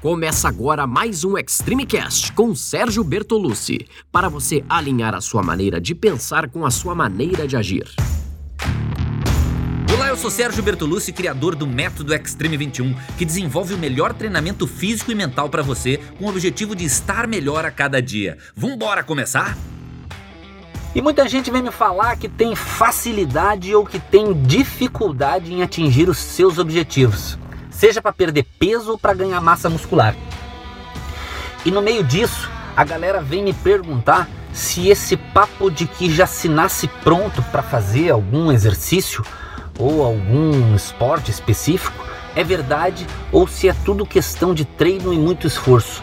Começa agora mais um Extreme Cast com Sérgio Bertolucci, para você alinhar a sua maneira de pensar com a sua maneira de agir. Olá, eu sou Sérgio Bertolucci, criador do Método Extreme 21, que desenvolve o melhor treinamento físico e mental para você, com o objetivo de estar melhor a cada dia. Vambora começar? E muita gente vem me falar que tem facilidade ou que tem dificuldade em atingir os seus objetivos seja para perder peso ou para ganhar massa muscular. E no meio disso, a galera vem me perguntar se esse papo de que já se nasce pronto para fazer algum exercício ou algum esporte específico é verdade ou se é tudo questão de treino e muito esforço.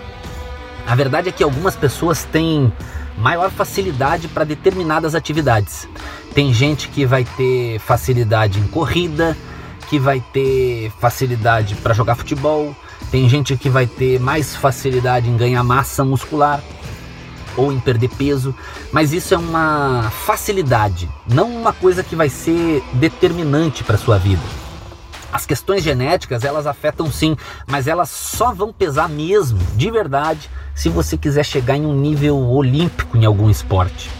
A verdade é que algumas pessoas têm maior facilidade para determinadas atividades. Tem gente que vai ter facilidade em corrida, que vai ter facilidade para jogar futebol, tem gente que vai ter mais facilidade em ganhar massa muscular ou em perder peso, mas isso é uma facilidade, não uma coisa que vai ser determinante para sua vida. As questões genéticas, elas afetam sim, mas elas só vão pesar mesmo, de verdade, se você quiser chegar em um nível olímpico em algum esporte.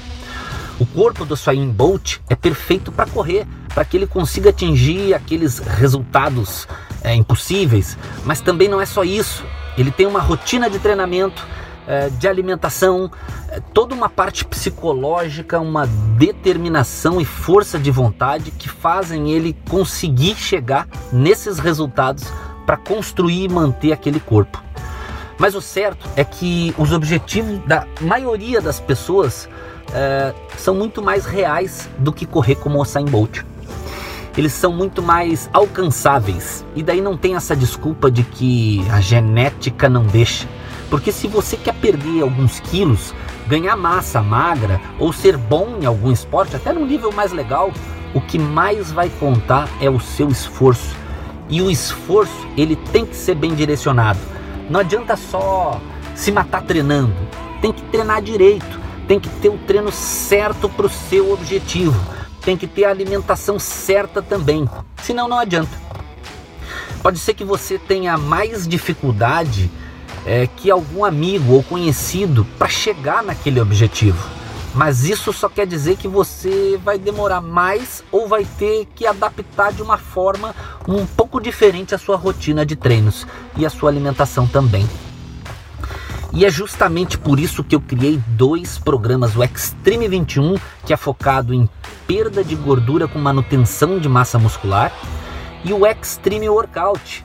O corpo do Usain Bolt é perfeito para correr, para que ele consiga atingir aqueles resultados é, impossíveis, mas também não é só isso. Ele tem uma rotina de treinamento, é, de alimentação, é, toda uma parte psicológica, uma determinação e força de vontade que fazem ele conseguir chegar nesses resultados para construir e manter aquele corpo. Mas o certo é que os objetivos da maioria das pessoas é, são muito mais reais do que correr como o Usain Bolt eles são muito mais alcançáveis. E daí não tem essa desculpa de que a genética não deixa. Porque se você quer perder alguns quilos, ganhar massa magra ou ser bom em algum esporte, até num nível mais legal, o que mais vai contar é o seu esforço. E o esforço, ele tem que ser bem direcionado. Não adianta só se matar treinando. Tem que treinar direito, tem que ter o treino certo para o seu objetivo tem que ter a alimentação certa também, senão não adianta. Pode ser que você tenha mais dificuldade é, que algum amigo ou conhecido para chegar naquele objetivo, mas isso só quer dizer que você vai demorar mais ou vai ter que adaptar de uma forma um pouco diferente a sua rotina de treinos e a sua alimentação também. E é justamente por isso que eu criei dois programas, o Extreme 21, que é focado em perda de gordura com manutenção de massa muscular, e o Extreme Workout,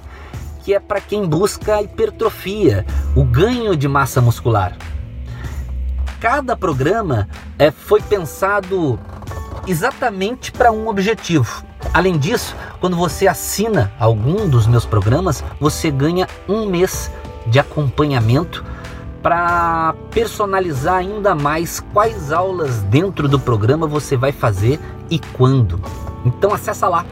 que é para quem busca hipertrofia, o ganho de massa muscular. Cada programa é, foi pensado exatamente para um objetivo. Além disso, quando você assina algum dos meus programas, você ganha um mês de acompanhamento para personalizar ainda mais quais aulas dentro do programa você vai fazer e quando. Então acessa lá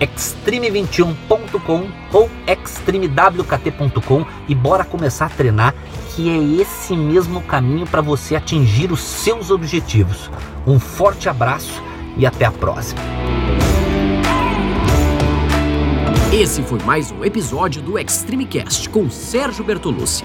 extreme21.com ou extremewkt.com e bora começar a treinar, que é esse mesmo caminho para você atingir os seus objetivos. Um forte abraço e até a próxima. Esse foi mais um episódio do Extreme Cast com Sérgio Bertolucci.